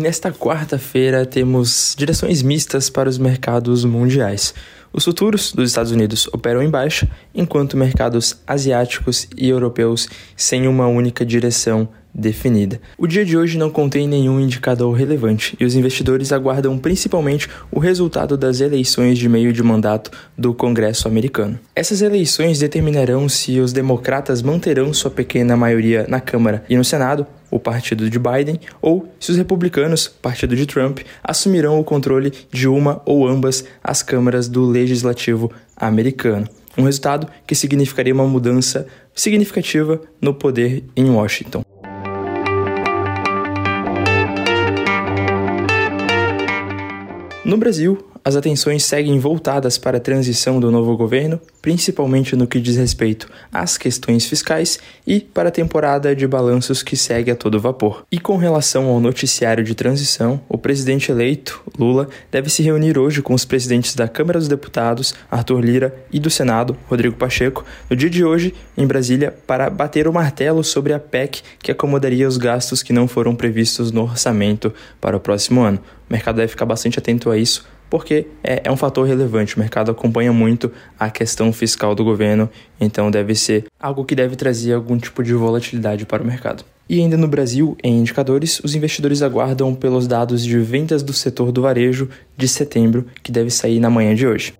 Nesta quarta-feira temos direções mistas para os mercados mundiais. Os futuros dos Estados Unidos operam em baixa, enquanto mercados asiáticos e europeus sem uma única direção definida. O dia de hoje não contém nenhum indicador relevante e os investidores aguardam principalmente o resultado das eleições de meio de mandato do Congresso americano. Essas eleições determinarão se os democratas manterão sua pequena maioria na Câmara e no Senado, o partido de Biden, ou se os republicanos, partido de Trump, assumirão o controle de uma ou ambas as câmaras do legislativo americano. Um resultado que significaria uma mudança significativa no poder em Washington. No Brasil, as atenções seguem voltadas para a transição do novo governo, principalmente no que diz respeito às questões fiscais e para a temporada de balanços que segue a todo vapor. E com relação ao noticiário de transição, o presidente eleito, Lula, deve se reunir hoje com os presidentes da Câmara dos Deputados, Arthur Lira, e do Senado, Rodrigo Pacheco, no dia de hoje, em Brasília, para bater o martelo sobre a PEC que acomodaria os gastos que não foram previstos no orçamento para o próximo ano. O mercado deve ficar bastante atento a isso porque é, é, um fator relevante. O mercado acompanha muito a questão fiscal do governo, então deve ser algo que deve trazer algum tipo de volatilidade para o mercado. E ainda no Brasil, em indicadores, os investidores aguardam pelos dados de vendas do setor do varejo de setembro, que deve sair na manhã de hoje.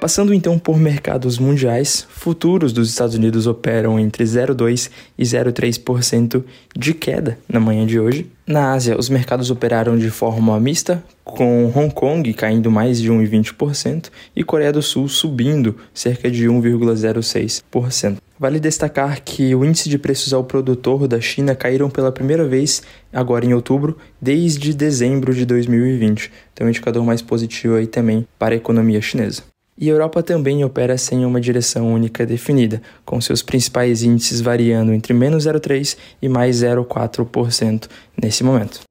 Passando então por mercados mundiais, futuros dos Estados Unidos operam entre 0,2% e 0,3% de queda na manhã de hoje. Na Ásia, os mercados operaram de forma mista, com Hong Kong caindo mais de 1,20% e Coreia do Sul subindo cerca de 1,06%. Vale destacar que o índice de preços ao produtor da China caíram pela primeira vez agora em outubro, desde dezembro de 2020. Então, um indicador mais positivo aí também para a economia chinesa. E a Europa também opera sem uma direção única definida, com seus principais índices variando entre menos 0,3% e mais 0,4% nesse momento.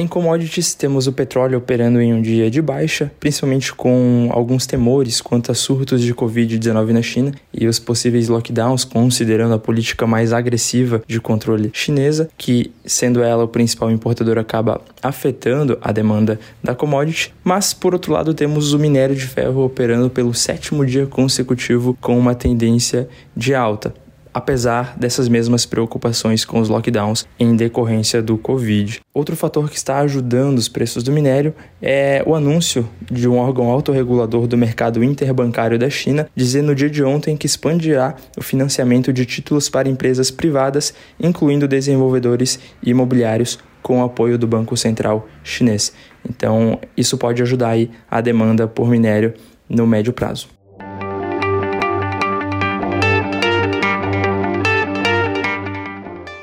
Em commodities, temos o petróleo operando em um dia de baixa, principalmente com alguns temores quanto a surtos de Covid-19 na China e os possíveis lockdowns, considerando a política mais agressiva de controle chinesa, que, sendo ela o principal importador, acaba afetando a demanda da commodity. Mas, por outro lado, temos o minério de ferro operando pelo sétimo dia consecutivo com uma tendência de alta apesar dessas mesmas preocupações com os lockdowns em decorrência do Covid. Outro fator que está ajudando os preços do minério é o anúncio de um órgão autorregulador do mercado interbancário da China, dizendo no dia de ontem que expandirá o financiamento de títulos para empresas privadas, incluindo desenvolvedores imobiliários, com o apoio do Banco Central chinês. Então, isso pode ajudar aí a demanda por minério no médio prazo.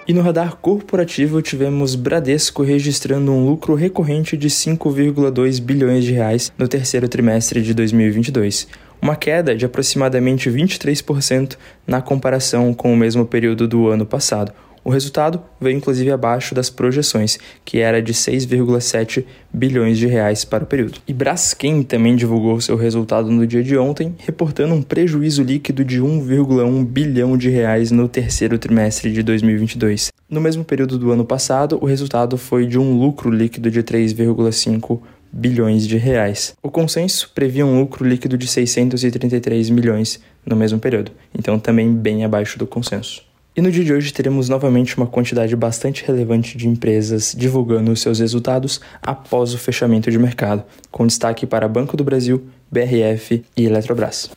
E no radar corporativo tivemos Bradesco registrando um lucro recorrente de 5,2 bilhões de reais no terceiro trimestre de 2022, uma queda de aproximadamente 23% na comparação com o mesmo período do ano passado, o resultado veio inclusive abaixo das projeções, que era de 6,7 bilhões de reais para o período. E Braskem também divulgou seu resultado no dia de ontem, reportando um prejuízo líquido de 1,1 bilhão de reais no terceiro trimestre de 2022. No mesmo período do ano passado, o resultado foi de um lucro líquido de 3,5 bilhões de reais. O consenso previa um lucro líquido de 633 milhões no mesmo período, então também bem abaixo do consenso. E no dia de hoje teremos novamente uma quantidade bastante relevante de empresas divulgando seus resultados após o fechamento de mercado, com destaque para Banco do Brasil, BRF e Eletrobras.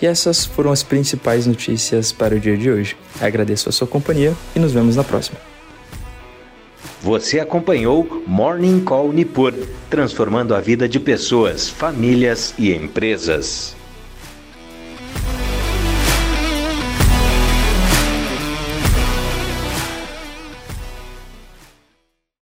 E essas foram as principais notícias para o dia de hoje. Agradeço a sua companhia e nos vemos na próxima. Você acompanhou Morning Call Nipur, transformando a vida de pessoas, famílias e empresas.